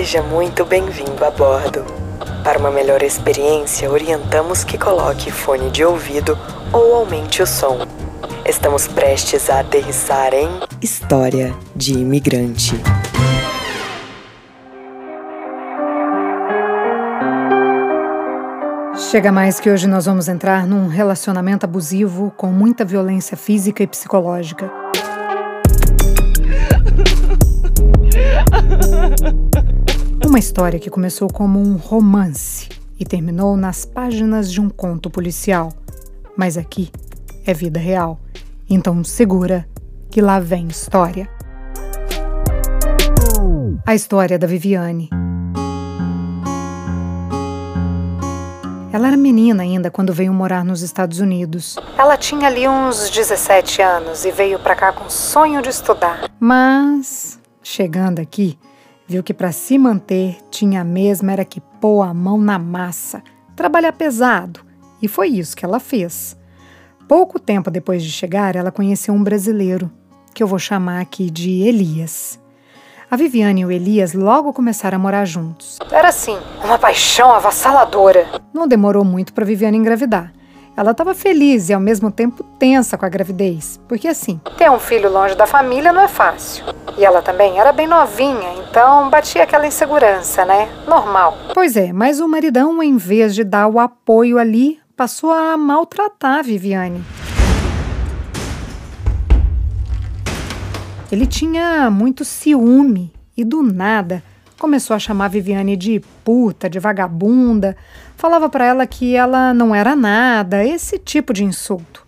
Seja muito bem-vindo a bordo. Para uma melhor experiência, orientamos que coloque fone de ouvido ou aumente o som. Estamos prestes a aterrissar em História de Imigrante. Chega mais que hoje nós vamos entrar num relacionamento abusivo com muita violência física e psicológica. Uma história que começou como um romance e terminou nas páginas de um conto policial. Mas aqui é vida real. Então segura que lá vem história. A história da Viviane. Ela era menina ainda quando veio morar nos Estados Unidos. Ela tinha ali uns 17 anos e veio para cá com sonho de estudar. Mas, chegando aqui, viu que para se manter tinha mesmo era que pôr a mão na massa, trabalhar pesado. E foi isso que ela fez. Pouco tempo depois de chegar, ela conheceu um brasileiro, que eu vou chamar aqui de Elias. A Viviane e o Elias logo começaram a morar juntos. Era assim, uma paixão avassaladora. Não demorou muito para Viviane engravidar. Ela estava feliz e ao mesmo tempo tensa com a gravidez, porque assim, ter um filho longe da família não é fácil. E ela também era bem novinha, então batia aquela insegurança, né? Normal. Pois é, mas o maridão, em vez de dar o apoio ali, passou a maltratar a Viviane. Ele tinha muito ciúme e do nada começou a chamar a Viviane de puta, de vagabunda, falava para ela que ela não era nada, esse tipo de insulto.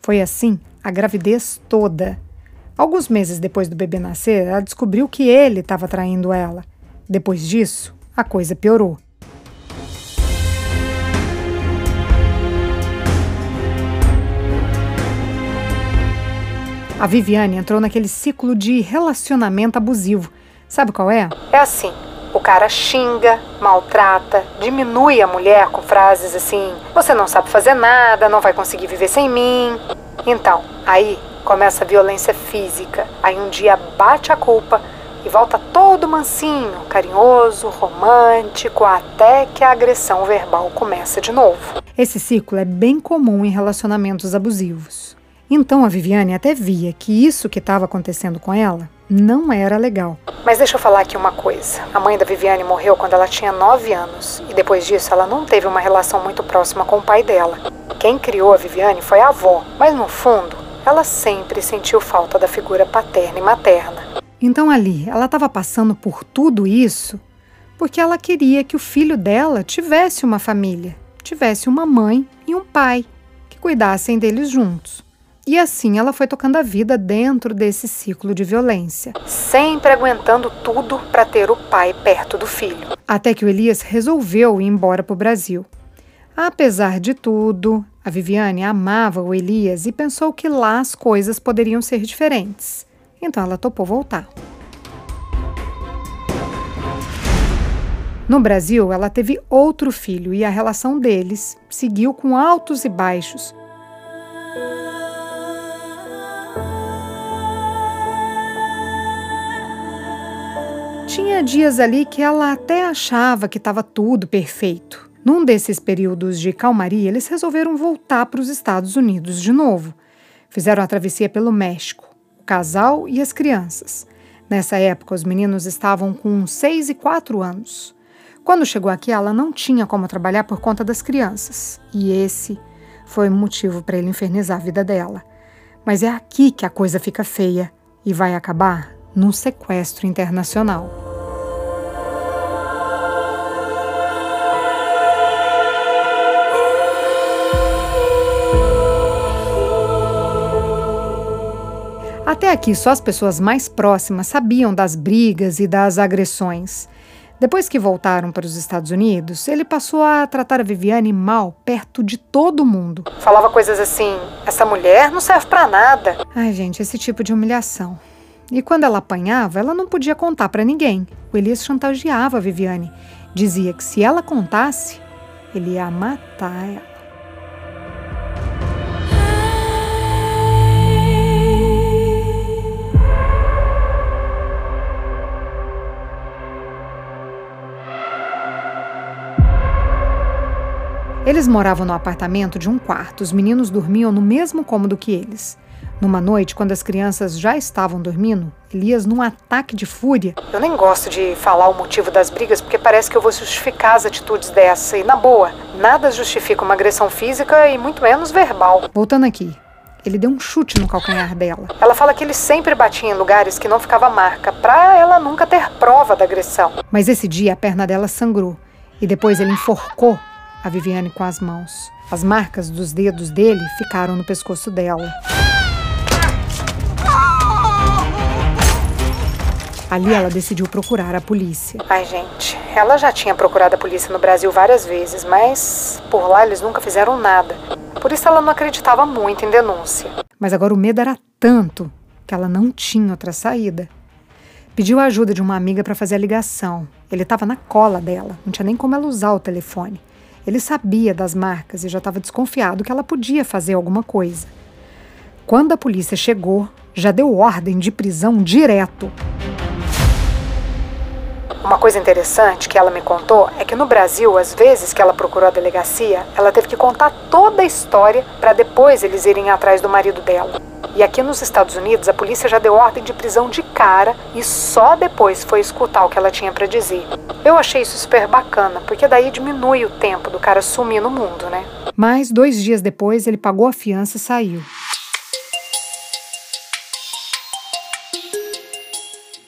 Foi assim a gravidez toda. Alguns meses depois do bebê nascer, ela descobriu que ele estava traindo ela. Depois disso, a coisa piorou. A Viviane entrou naquele ciclo de relacionamento abusivo. Sabe qual é? É assim: o cara xinga, maltrata, diminui a mulher com frases assim: você não sabe fazer nada, não vai conseguir viver sem mim. Então, aí começa a violência física. Aí um dia bate a culpa e volta todo mansinho, carinhoso, romântico, até que a agressão verbal começa de novo. Esse ciclo é bem comum em relacionamentos abusivos. Então a Viviane até via que isso que estava acontecendo com ela não era legal. Mas deixa eu falar aqui uma coisa. A mãe da Viviane morreu quando ela tinha 9 anos e depois disso ela não teve uma relação muito próxima com o pai dela. Quem criou a Viviane foi a avó, mas no fundo ela sempre sentiu falta da figura paterna e materna. Então ali ela estava passando por tudo isso porque ela queria que o filho dela tivesse uma família, tivesse uma mãe e um pai que cuidassem deles juntos. E assim ela foi tocando a vida dentro desse ciclo de violência, sempre aguentando tudo para ter o pai perto do filho. Até que o Elias resolveu ir embora para o Brasil. Apesar de tudo, a Viviane amava o Elias e pensou que lá as coisas poderiam ser diferentes. Então ela topou voltar. No Brasil, ela teve outro filho e a relação deles seguiu com altos e baixos, Tinha dias ali que ela até achava que estava tudo perfeito. Num desses períodos de calmaria, eles resolveram voltar para os Estados Unidos de novo. Fizeram a travessia pelo México, o casal e as crianças. Nessa época, os meninos estavam com 6 e 4 anos. Quando chegou aqui, ela não tinha como trabalhar por conta das crianças. E esse foi o motivo para ele infernizar a vida dela. Mas é aqui que a coisa fica feia e vai acabar num sequestro internacional. Até aqui, só as pessoas mais próximas sabiam das brigas e das agressões. Depois que voltaram para os Estados Unidos, ele passou a tratar a Viviane mal perto de todo mundo. Falava coisas assim: essa mulher não serve para nada. Ai, gente, esse tipo de humilhação. E quando ela apanhava, ela não podia contar para ninguém. O Elias chantageava a Viviane. Dizia que se ela contasse, ele ia matar ela. Eles moravam no apartamento de um quarto. Os meninos dormiam no mesmo cômodo que eles. Numa noite, quando as crianças já estavam dormindo, Elias, num ataque de fúria. Eu nem gosto de falar o motivo das brigas porque parece que eu vou justificar as atitudes dessa. E, na boa, nada justifica uma agressão física e muito menos verbal. Voltando aqui. Ele deu um chute no calcanhar dela. Ela fala que ele sempre batia em lugares que não ficava marca, pra ela nunca ter prova da agressão. Mas esse dia a perna dela sangrou e depois ele enforcou a Viviane com as mãos. As marcas dos dedos dele ficaram no pescoço dela. Ali ela decidiu procurar a polícia. Ai, gente, ela já tinha procurado a polícia no Brasil várias vezes, mas por lá eles nunca fizeram nada. Por isso ela não acreditava muito em denúncia. Mas agora o medo era tanto que ela não tinha outra saída. Pediu a ajuda de uma amiga para fazer a ligação. Ele estava na cola dela, não tinha nem como ela usar o telefone. Ele sabia das marcas e já estava desconfiado que ela podia fazer alguma coisa. Quando a polícia chegou, já deu ordem de prisão direto. Uma coisa interessante que ela me contou é que no Brasil, às vezes que ela procurou a delegacia, ela teve que contar toda a história para depois eles irem atrás do marido dela. E aqui nos Estados Unidos, a polícia já deu ordem de prisão de cara e só depois foi escutar o que ela tinha para dizer. Eu achei isso super bacana, porque daí diminui o tempo do cara sumir no mundo, né? Mas dois dias depois, ele pagou a fiança e saiu.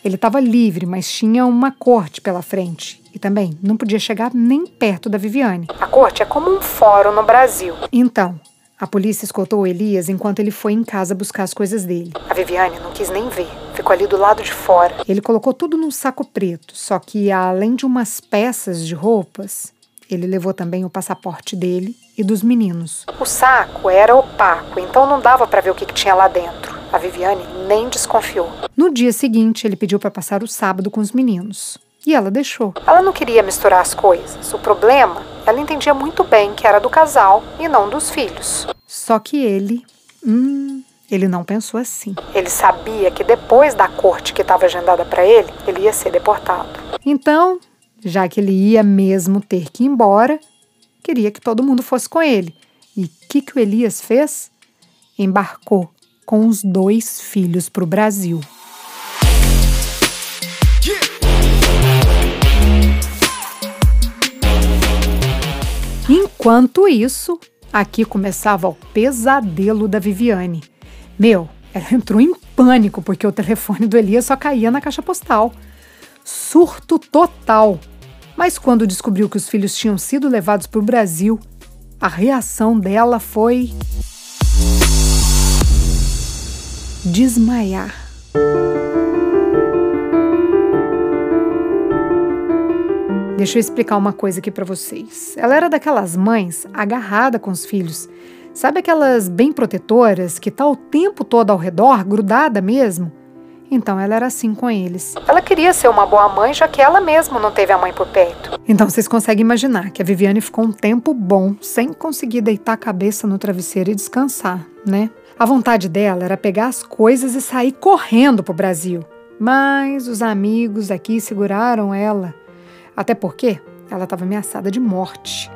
Ele estava livre, mas tinha uma corte pela frente. E também não podia chegar nem perto da Viviane. A corte é como um fórum no Brasil. Então, a polícia escoltou Elias enquanto ele foi em casa buscar as coisas dele. A Viviane não quis nem ver, ficou ali do lado de fora. Ele colocou tudo num saco preto, só que além de umas peças de roupas, ele levou também o passaporte dele e dos meninos. O saco era opaco, então não dava para ver o que, que tinha lá dentro. A Viviane nem desconfiou. No dia seguinte, ele pediu para passar o sábado com os meninos. E ela deixou. Ela não queria misturar as coisas. O problema, ela entendia muito bem que era do casal e não dos filhos. Só que ele. Hum, ele não pensou assim. Ele sabia que depois da corte que estava agendada para ele, ele ia ser deportado. Então, já que ele ia mesmo ter que ir embora, queria que todo mundo fosse com ele. E o que, que o Elias fez? Embarcou com os dois filhos para o Brasil. Enquanto isso, aqui começava o pesadelo da Viviane. Meu, ela entrou em pânico porque o telefone do Elias só caía na caixa postal. Surto total. Mas quando descobriu que os filhos tinham sido levados para o Brasil, a reação dela foi. desmaiar. Deixa eu explicar uma coisa aqui para vocês. Ela era daquelas mães agarrada com os filhos. Sabe aquelas bem protetoras que tá o tempo todo ao redor, grudada mesmo? Então ela era assim com eles. Ela queria ser uma boa mãe, já que ela mesma não teve a mãe por perto. Então vocês conseguem imaginar que a Viviane ficou um tempo bom sem conseguir deitar a cabeça no travesseiro e descansar, né? A vontade dela era pegar as coisas e sair correndo pro Brasil. Mas os amigos aqui seguraram ela até porque ela estava ameaçada de morte.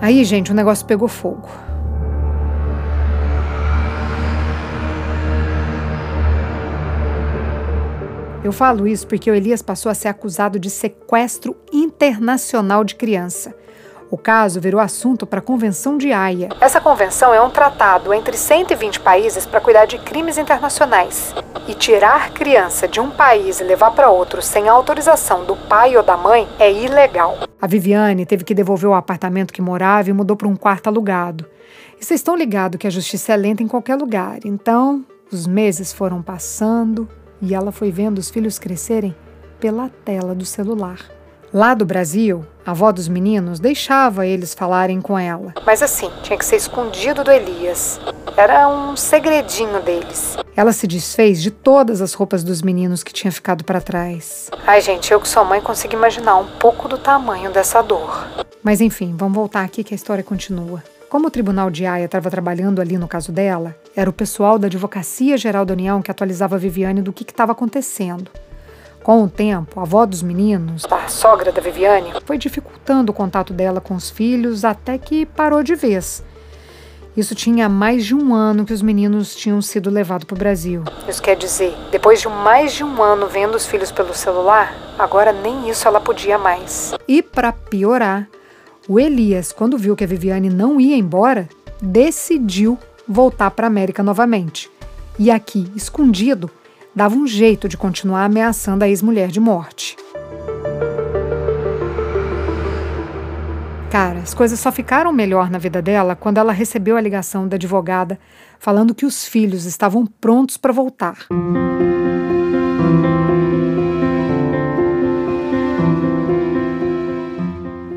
Aí, gente, o negócio pegou fogo. Eu falo isso porque o Elias passou a ser acusado de sequestro internacional de criança. O caso virou assunto para a Convenção de Haia. Essa convenção é um tratado entre 120 países para cuidar de crimes internacionais. E tirar criança de um país e levar para outro sem autorização do pai ou da mãe é ilegal. A Viviane teve que devolver o apartamento que morava e mudou para um quarto alugado. E vocês estão ligados que a justiça é lenta em qualquer lugar. Então, os meses foram passando e ela foi vendo os filhos crescerem pela tela do celular. Lá do Brasil, a avó dos meninos deixava eles falarem com ela. Mas assim, tinha que ser escondido do Elias. Era um segredinho deles. Ela se desfez de todas as roupas dos meninos que tinha ficado para trás. Ai, gente, eu que sou mãe consigo imaginar um pouco do tamanho dessa dor. Mas enfim, vamos voltar aqui que a história continua. Como o Tribunal de Haia estava trabalhando ali no caso dela, era o pessoal da Advocacia Geral da União que atualizava a Viviane do que estava acontecendo. Com o tempo, a avó dos meninos, a sogra da Viviane, foi dificultando o contato dela com os filhos até que parou de vez. Isso tinha mais de um ano que os meninos tinham sido levados para o Brasil. Isso quer dizer, depois de mais de um ano vendo os filhos pelo celular, agora nem isso ela podia mais. E para piorar, o Elias, quando viu que a Viviane não ia embora, decidiu voltar para a América novamente. E aqui, escondido, dava um jeito de continuar ameaçando a ex-mulher de morte. Cara, as coisas só ficaram melhor na vida dela quando ela recebeu a ligação da advogada falando que os filhos estavam prontos para voltar.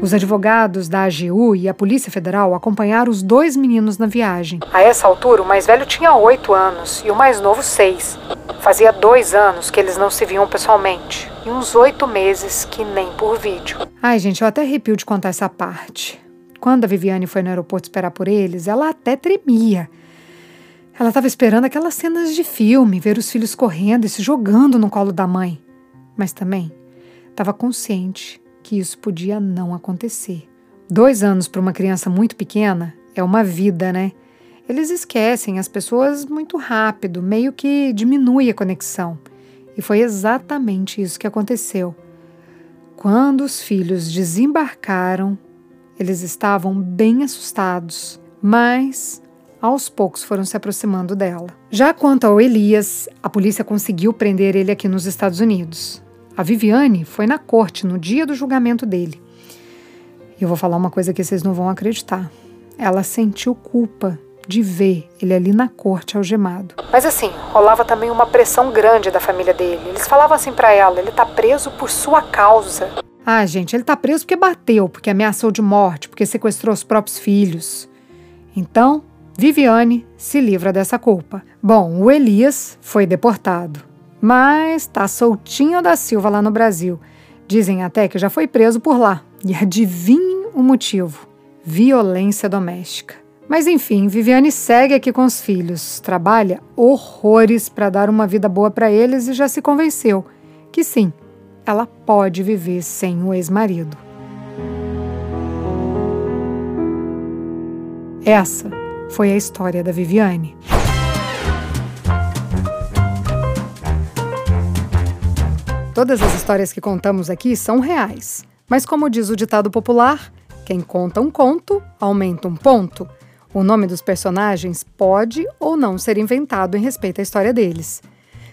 Os advogados da AGU e a Polícia Federal acompanharam os dois meninos na viagem. A essa altura, o mais velho tinha oito anos e o mais novo seis. Fazia dois anos que eles não se viam pessoalmente e uns oito meses que nem por vídeo. Ai, gente, eu até arrepio de contar essa parte. Quando a Viviane foi no aeroporto esperar por eles, ela até tremia. Ela estava esperando aquelas cenas de filme, ver os filhos correndo e se jogando no colo da mãe. Mas também estava consciente que isso podia não acontecer. Dois anos para uma criança muito pequena é uma vida, né? Eles esquecem as pessoas muito rápido, meio que diminui a conexão. E foi exatamente isso que aconteceu. Quando os filhos desembarcaram, eles estavam bem assustados, mas aos poucos foram se aproximando dela. Já quanto ao Elias, a polícia conseguiu prender ele aqui nos Estados Unidos. A Viviane foi na corte no dia do julgamento dele. E eu vou falar uma coisa que vocês não vão acreditar. Ela sentiu culpa de ver ele ali na corte algemado. Mas assim, rolava também uma pressão grande da família dele. Eles falavam assim para ela: ele tá preso por sua causa. Ah, gente, ele tá preso porque bateu, porque ameaçou de morte, porque sequestrou os próprios filhos. Então, Viviane se livra dessa culpa. Bom, o Elias foi deportado mas tá soltinho da Silva lá no Brasil. Dizem até que já foi preso por lá. E adivinhem o motivo: violência doméstica. Mas enfim, Viviane segue aqui com os filhos, trabalha horrores para dar uma vida boa para eles e já se convenceu que sim, ela pode viver sem o ex-marido. Essa foi a história da Viviane. Todas as histórias que contamos aqui são reais. Mas, como diz o ditado popular, quem conta um conto aumenta um ponto. O nome dos personagens pode ou não ser inventado em respeito à história deles.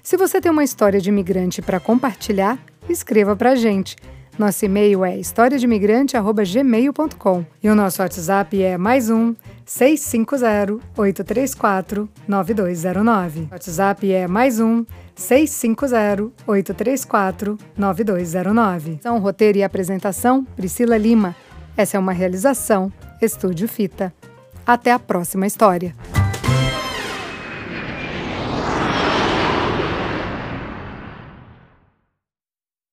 Se você tem uma história de imigrante para compartilhar, escreva para a gente. Nosso e-mail é historiademigrante.gmail.com e o nosso WhatsApp é mais um 650-834-9209. WhatsApp é mais um 650-834-9209. São roteiro e apresentação, Priscila Lima. Essa é uma realização Estúdio Fita. Até a próxima história.